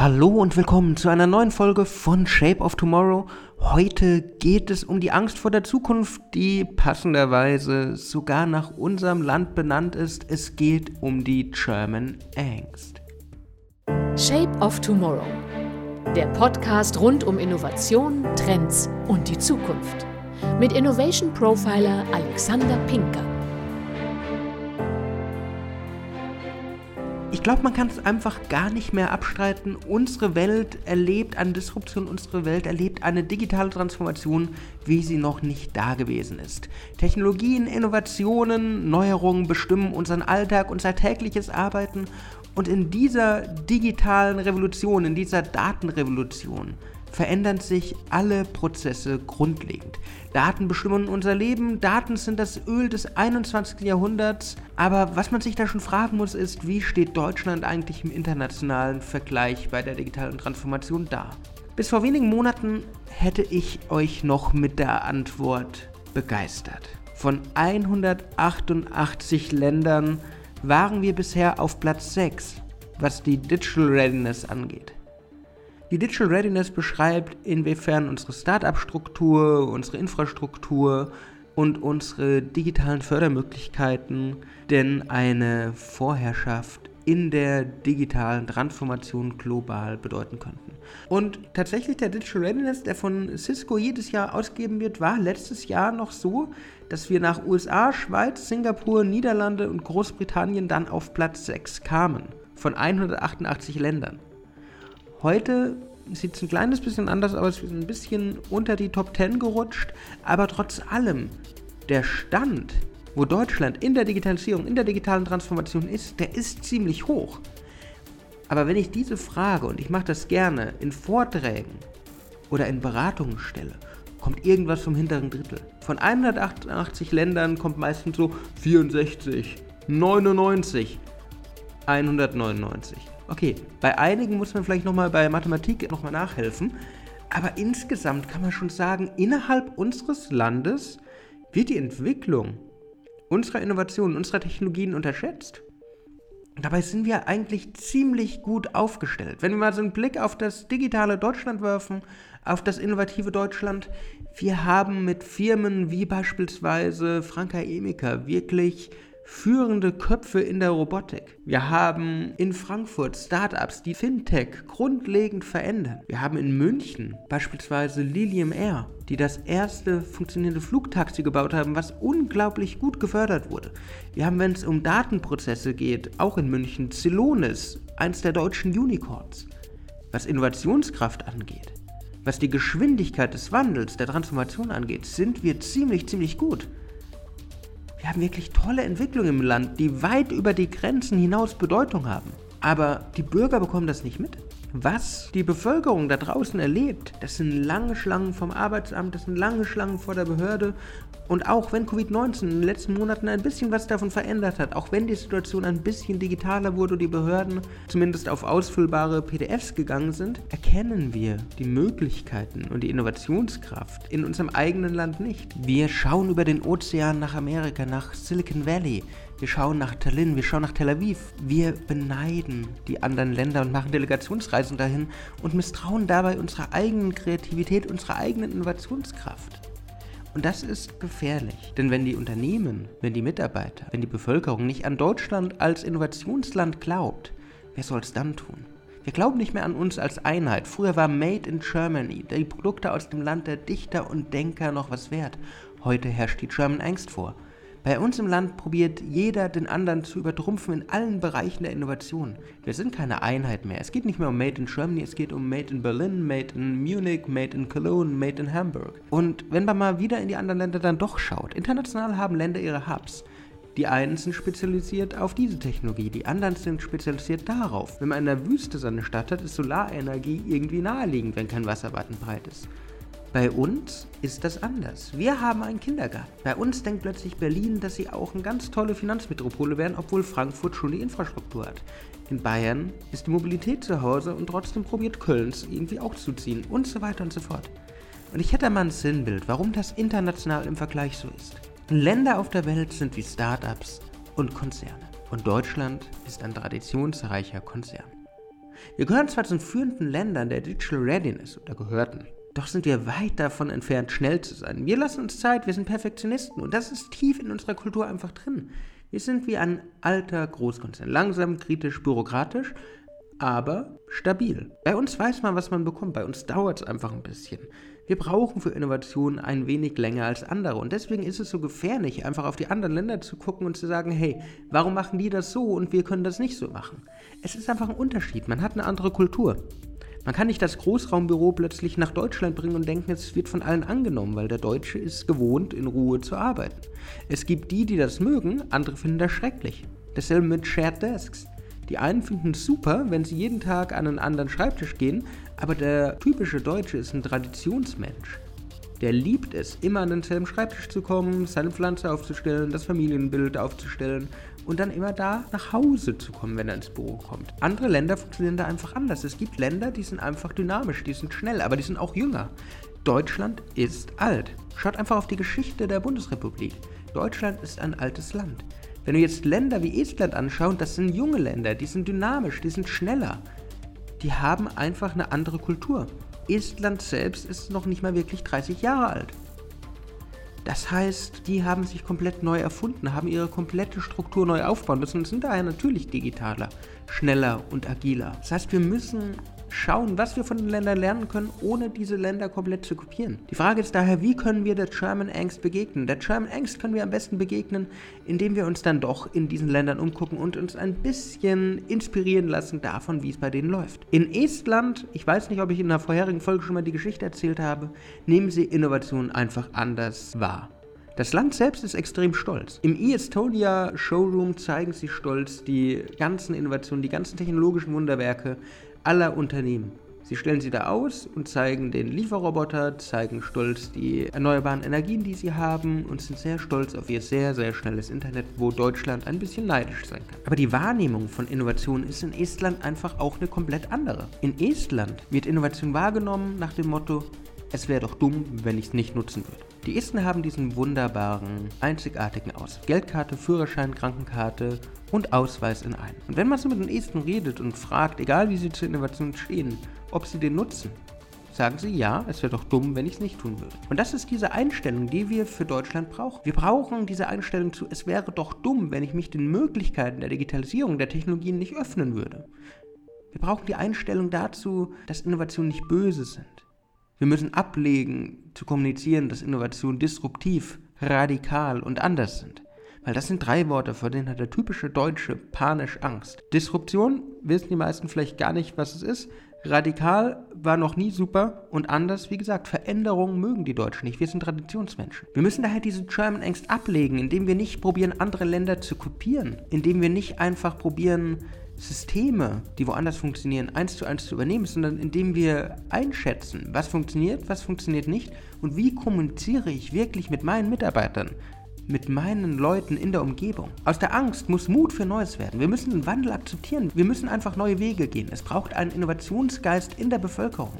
Hallo und willkommen zu einer neuen Folge von Shape of Tomorrow. Heute geht es um die Angst vor der Zukunft, die passenderweise sogar nach unserem Land benannt ist. Es geht um die German Angst. Shape of Tomorrow. Der Podcast rund um Innovation, Trends und die Zukunft. Mit Innovation Profiler Alexander Pinker. Glaube, man kann es einfach gar nicht mehr abstreiten. Unsere Welt erlebt eine Disruption, unsere Welt erlebt eine digitale Transformation, wie sie noch nicht da gewesen ist. Technologien, Innovationen, Neuerungen bestimmen unseren Alltag, unser tägliches Arbeiten. Und in dieser digitalen Revolution, in dieser Datenrevolution, verändern sich alle Prozesse grundlegend. Daten bestimmen unser Leben, Daten sind das Öl des 21. Jahrhunderts, aber was man sich da schon fragen muss, ist, wie steht Deutschland eigentlich im internationalen Vergleich bei der digitalen Transformation da? Bis vor wenigen Monaten hätte ich euch noch mit der Antwort begeistert. Von 188 Ländern waren wir bisher auf Platz 6, was die Digital Readiness angeht. Die Digital Readiness beschreibt, inwiefern unsere Startup-Struktur, unsere Infrastruktur und unsere digitalen Fördermöglichkeiten denn eine Vorherrschaft in der digitalen Transformation global bedeuten könnten. Und tatsächlich der Digital Readiness, der von Cisco jedes Jahr ausgegeben wird, war letztes Jahr noch so, dass wir nach USA, Schweiz, Singapur, Niederlande und Großbritannien dann auf Platz 6 kamen von 188 Ländern. Heute sieht es ein kleines bisschen anders aus, wir sind ein bisschen unter die Top 10 gerutscht, aber trotz allem, der Stand, wo Deutschland in der Digitalisierung, in der digitalen Transformation ist, der ist ziemlich hoch. Aber wenn ich diese Frage, und ich mache das gerne, in Vorträgen oder in Beratungen stelle, kommt irgendwas vom hinteren Drittel. Von 188 Ländern kommt meistens so 64, 99, 199. Okay, bei einigen muss man vielleicht nochmal bei Mathematik nochmal nachhelfen, aber insgesamt kann man schon sagen, innerhalb unseres Landes wird die Entwicklung unserer Innovationen, unserer Technologien unterschätzt. Dabei sind wir eigentlich ziemlich gut aufgestellt. Wenn wir mal so einen Blick auf das digitale Deutschland werfen, auf das innovative Deutschland, wir haben mit Firmen wie beispielsweise Franka Emika wirklich führende Köpfe in der Robotik. Wir haben in Frankfurt Startups, die Fintech grundlegend verändern. Wir haben in München beispielsweise Lilium Air, die das erste funktionierende Flugtaxi gebaut haben, was unglaublich gut gefördert wurde. Wir haben, wenn es um Datenprozesse geht, auch in München Celonis, eins der deutschen Unicorns. Was Innovationskraft angeht, was die Geschwindigkeit des Wandels, der Transformation angeht, sind wir ziemlich, ziemlich gut. Wir haben wirklich tolle Entwicklungen im Land, die weit über die Grenzen hinaus Bedeutung haben. Aber die Bürger bekommen das nicht mit. Was die Bevölkerung da draußen erlebt, das sind lange Schlangen vom Arbeitsamt, das sind lange Schlangen vor der Behörde. Und auch wenn Covid-19 in den letzten Monaten ein bisschen was davon verändert hat, auch wenn die Situation ein bisschen digitaler wurde und die Behörden zumindest auf ausfüllbare PDFs gegangen sind, erkennen wir die Möglichkeiten und die Innovationskraft in unserem eigenen Land nicht. Wir schauen über den Ozean nach Amerika, nach Silicon Valley. Wir schauen nach Tallinn, wir schauen nach Tel Aviv. Wir beneiden die anderen Länder und machen Delegationsreisen dahin und misstrauen dabei unserer eigenen Kreativität, unserer eigenen Innovationskraft. Und das ist gefährlich, denn wenn die Unternehmen, wenn die Mitarbeiter, wenn die Bevölkerung nicht an Deutschland als Innovationsland glaubt, wer soll es dann tun? Wir glauben nicht mehr an uns als Einheit. Früher war Made in Germany, die Produkte aus dem Land der Dichter und Denker noch was wert. Heute herrscht die German Angst vor. Bei uns im Land probiert jeder den anderen zu übertrumpfen in allen Bereichen der Innovation. Wir sind keine Einheit mehr. Es geht nicht mehr um Made in Germany, es geht um Made in Berlin, Made in Munich, Made in Cologne, Made in Hamburg. Und wenn man mal wieder in die anderen Länder dann doch schaut, international haben Länder ihre Hubs. Die einen sind spezialisiert auf diese Technologie, die anderen sind spezialisiert darauf. Wenn man in der Wüste seine Stadt hat, ist Solarenergie irgendwie naheliegend, wenn kein Wasserwarten breit ist. Bei uns ist das anders. Wir haben einen Kindergarten. Bei uns denkt plötzlich Berlin, dass sie auch eine ganz tolle Finanzmetropole werden, obwohl Frankfurt schon die Infrastruktur hat. In Bayern ist die Mobilität zu Hause und trotzdem probiert Köln es irgendwie auch zu ziehen und so weiter und so fort. Und ich hätte mal ein Sinnbild, warum das international im Vergleich so ist. Länder auf der Welt sind wie Startups und Konzerne. Und Deutschland ist ein traditionsreicher Konzern. Wir gehören zwar zu den führenden Ländern der Digital Readiness oder gehörten, doch sind wir weit davon entfernt, schnell zu sein. Wir lassen uns Zeit, wir sind Perfektionisten und das ist tief in unserer Kultur einfach drin. Wir sind wie ein alter Großkonzern, langsam, kritisch, bürokratisch, aber stabil. Bei uns weiß man, was man bekommt, bei uns dauert es einfach ein bisschen. Wir brauchen für Innovationen ein wenig länger als andere und deswegen ist es so gefährlich, einfach auf die anderen Länder zu gucken und zu sagen, hey, warum machen die das so und wir können das nicht so machen? Es ist einfach ein Unterschied, man hat eine andere Kultur. Man kann nicht das Großraumbüro plötzlich nach Deutschland bringen und denken, es wird von allen angenommen, weil der Deutsche ist gewohnt, in Ruhe zu arbeiten. Es gibt die, die das mögen, andere finden das schrecklich. Dasselbe mit Shared Desks. Die einen finden es super, wenn sie jeden Tag an einen anderen Schreibtisch gehen, aber der typische Deutsche ist ein Traditionsmensch. Der liebt es, immer an denselben Schreibtisch zu kommen, seine Pflanze aufzustellen, das Familienbild aufzustellen und dann immer da nach Hause zu kommen, wenn er ins Büro kommt. Andere Länder funktionieren da einfach anders. Es gibt Länder, die sind einfach dynamisch, die sind schnell, aber die sind auch jünger. Deutschland ist alt. Schaut einfach auf die Geschichte der Bundesrepublik. Deutschland ist ein altes Land. Wenn du jetzt Länder wie Estland anschaust, das sind junge Länder, die sind dynamisch, die sind schneller. Die haben einfach eine andere Kultur. Estland selbst ist noch nicht mal wirklich 30 Jahre alt. Das heißt, die haben sich komplett neu erfunden, haben ihre komplette Struktur neu aufbauen müssen und sind daher natürlich digitaler, schneller und agiler. Das heißt, wir müssen schauen, was wir von den Ländern lernen können, ohne diese Länder komplett zu kopieren. Die Frage ist daher, wie können wir der German Angst begegnen? Der German Angst können wir am besten begegnen, indem wir uns dann doch in diesen Ländern umgucken und uns ein bisschen inspirieren lassen davon, wie es bei denen läuft. In Estland, ich weiß nicht, ob ich in einer vorherigen Folge schon mal die Geschichte erzählt habe, nehmen sie Innovationen einfach anders wahr. Das Land selbst ist extrem stolz. Im e-Estonia Showroom zeigen sie stolz die ganzen Innovationen, die ganzen technologischen Wunderwerke aller Unternehmen. Sie stellen sie da aus und zeigen den Lieferroboter, zeigen stolz die erneuerbaren Energien, die sie haben und sind sehr stolz auf ihr sehr, sehr schnelles Internet, wo Deutschland ein bisschen neidisch sein kann. Aber die Wahrnehmung von Innovation ist in Estland einfach auch eine komplett andere. In Estland wird Innovation wahrgenommen nach dem Motto, es wäre doch dumm, wenn ich es nicht nutzen würde. Die Esten haben diesen wunderbaren, einzigartigen Aus. Geldkarte, Führerschein, Krankenkarte und Ausweis in einem. Und wenn man so mit den Esten redet und fragt, egal wie sie zur Innovation stehen, ob sie den nutzen, sagen sie, ja, es wäre doch dumm, wenn ich es nicht tun würde. Und das ist diese Einstellung, die wir für Deutschland brauchen. Wir brauchen diese Einstellung zu, es wäre doch dumm, wenn ich mich den Möglichkeiten der Digitalisierung der Technologien nicht öffnen würde. Wir brauchen die Einstellung dazu, dass Innovationen nicht böse sind. Wir müssen ablegen, zu kommunizieren, dass Innovationen disruptiv, radikal und anders sind. Weil das sind drei Worte, vor denen hat der typische Deutsche panisch Angst. Disruption wissen die meisten vielleicht gar nicht, was es ist. Radikal war noch nie super und anders, wie gesagt, Veränderungen mögen die Deutschen nicht. Wir sind Traditionsmenschen. Wir müssen daher diese German Angst ablegen, indem wir nicht probieren, andere Länder zu kopieren, indem wir nicht einfach probieren, Systeme, die woanders funktionieren, eins zu eins zu übernehmen, sondern indem wir einschätzen, was funktioniert, was funktioniert nicht und wie kommuniziere ich wirklich mit meinen Mitarbeitern, mit meinen Leuten in der Umgebung. Aus der Angst muss Mut für Neues werden. Wir müssen den Wandel akzeptieren. Wir müssen einfach neue Wege gehen. Es braucht einen Innovationsgeist in der Bevölkerung.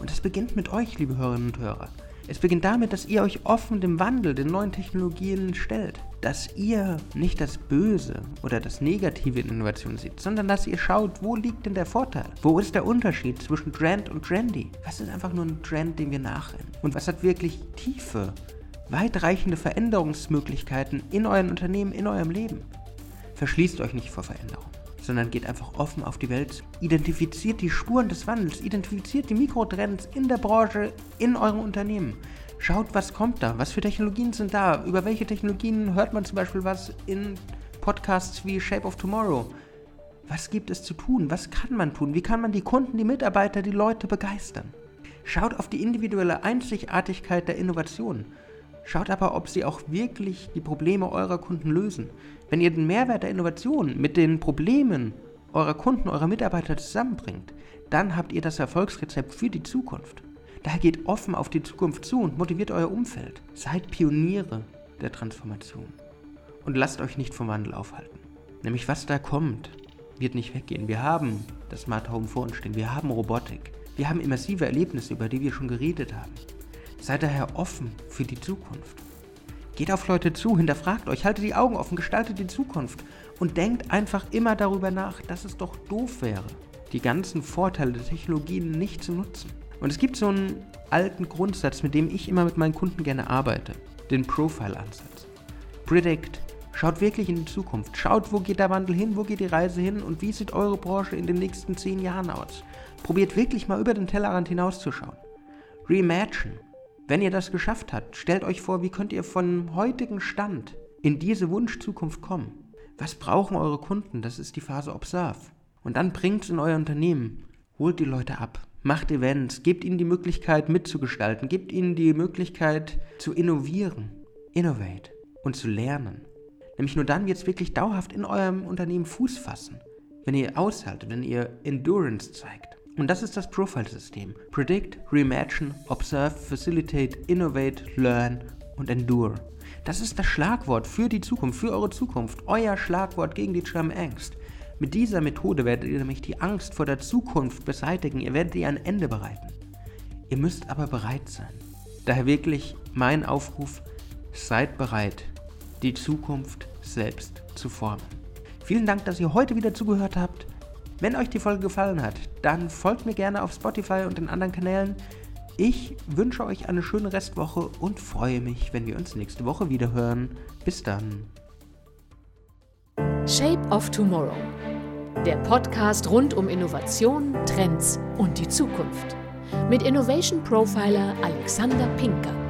Und das beginnt mit euch, liebe Hörerinnen und Hörer. Es beginnt damit, dass ihr euch offen dem Wandel, den neuen Technologien stellt. Dass ihr nicht das Böse oder das Negative in Innovation seht, sondern dass ihr schaut, wo liegt denn der Vorteil? Wo ist der Unterschied zwischen Trend und Trendy? Was ist einfach nur ein Trend, den wir nachrennen? Und was hat wirklich tiefe, weitreichende Veränderungsmöglichkeiten in euren Unternehmen, in eurem Leben? Verschließt euch nicht vor Veränderung sondern geht einfach offen auf die Welt. Identifiziert die Spuren des Wandels, identifiziert die Mikrotrends in der Branche, in eurem Unternehmen. Schaut, was kommt da, was für Technologien sind da, über welche Technologien hört man zum Beispiel was in Podcasts wie Shape of Tomorrow. Was gibt es zu tun? Was kann man tun? Wie kann man die Kunden, die Mitarbeiter, die Leute begeistern? Schaut auf die individuelle Einzigartigkeit der Innovation. Schaut aber, ob sie auch wirklich die Probleme eurer Kunden lösen. Wenn ihr den Mehrwert der Innovation mit den Problemen eurer Kunden, eurer Mitarbeiter zusammenbringt, dann habt ihr das Erfolgsrezept für die Zukunft. Daher geht offen auf die Zukunft zu und motiviert euer Umfeld. Seid Pioniere der Transformation. Und lasst euch nicht vom Wandel aufhalten. Nämlich was da kommt, wird nicht weggehen. Wir haben das Smart Home vor uns stehen. Wir haben Robotik. Wir haben immersive Erlebnisse, über die wir schon geredet haben. Seid daher offen für die Zukunft. Geht auf Leute zu, hinterfragt euch, haltet die Augen offen, gestaltet die Zukunft und denkt einfach immer darüber nach, dass es doch doof wäre, die ganzen Vorteile der Technologien nicht zu nutzen. Und es gibt so einen alten Grundsatz, mit dem ich immer mit meinen Kunden gerne arbeite, den Profile-Ansatz. Predict, schaut wirklich in die Zukunft. Schaut, wo geht der Wandel hin, wo geht die Reise hin und wie sieht eure Branche in den nächsten zehn Jahren aus. Probiert wirklich mal über den Tellerrand hinauszuschauen. Reimagine. Wenn ihr das geschafft habt, stellt euch vor, wie könnt ihr von heutigen Stand in diese Wunschzukunft kommen. Was brauchen eure Kunden? Das ist die Phase Observe. Und dann bringt es in euer Unternehmen. Holt die Leute ab. Macht Events. Gebt ihnen die Möglichkeit mitzugestalten. Gebt ihnen die Möglichkeit zu innovieren. Innovate. Und zu lernen. Nämlich nur dann wird es wirklich dauerhaft in eurem Unternehmen Fuß fassen. Wenn ihr aushaltet, wenn ihr Endurance zeigt. Und das ist das Profile-System. Predict, Reimagine, Observe, Facilitate, Innovate, Learn und Endure. Das ist das Schlagwort für die Zukunft, für eure Zukunft, euer Schlagwort gegen die Angst. Mit dieser Methode werdet ihr nämlich die Angst vor der Zukunft beseitigen, ihr werdet ihr ein Ende bereiten. Ihr müsst aber bereit sein. Daher wirklich mein Aufruf, seid bereit, die Zukunft selbst zu formen. Vielen Dank, dass ihr heute wieder zugehört habt. Wenn euch die Folge gefallen hat, dann folgt mir gerne auf Spotify und den anderen Kanälen. Ich wünsche euch eine schöne Restwoche und freue mich, wenn wir uns nächste Woche wieder hören. Bis dann. Shape of Tomorrow. Der Podcast rund um Innovation, Trends und die Zukunft. Mit Innovation Profiler Alexander Pinker.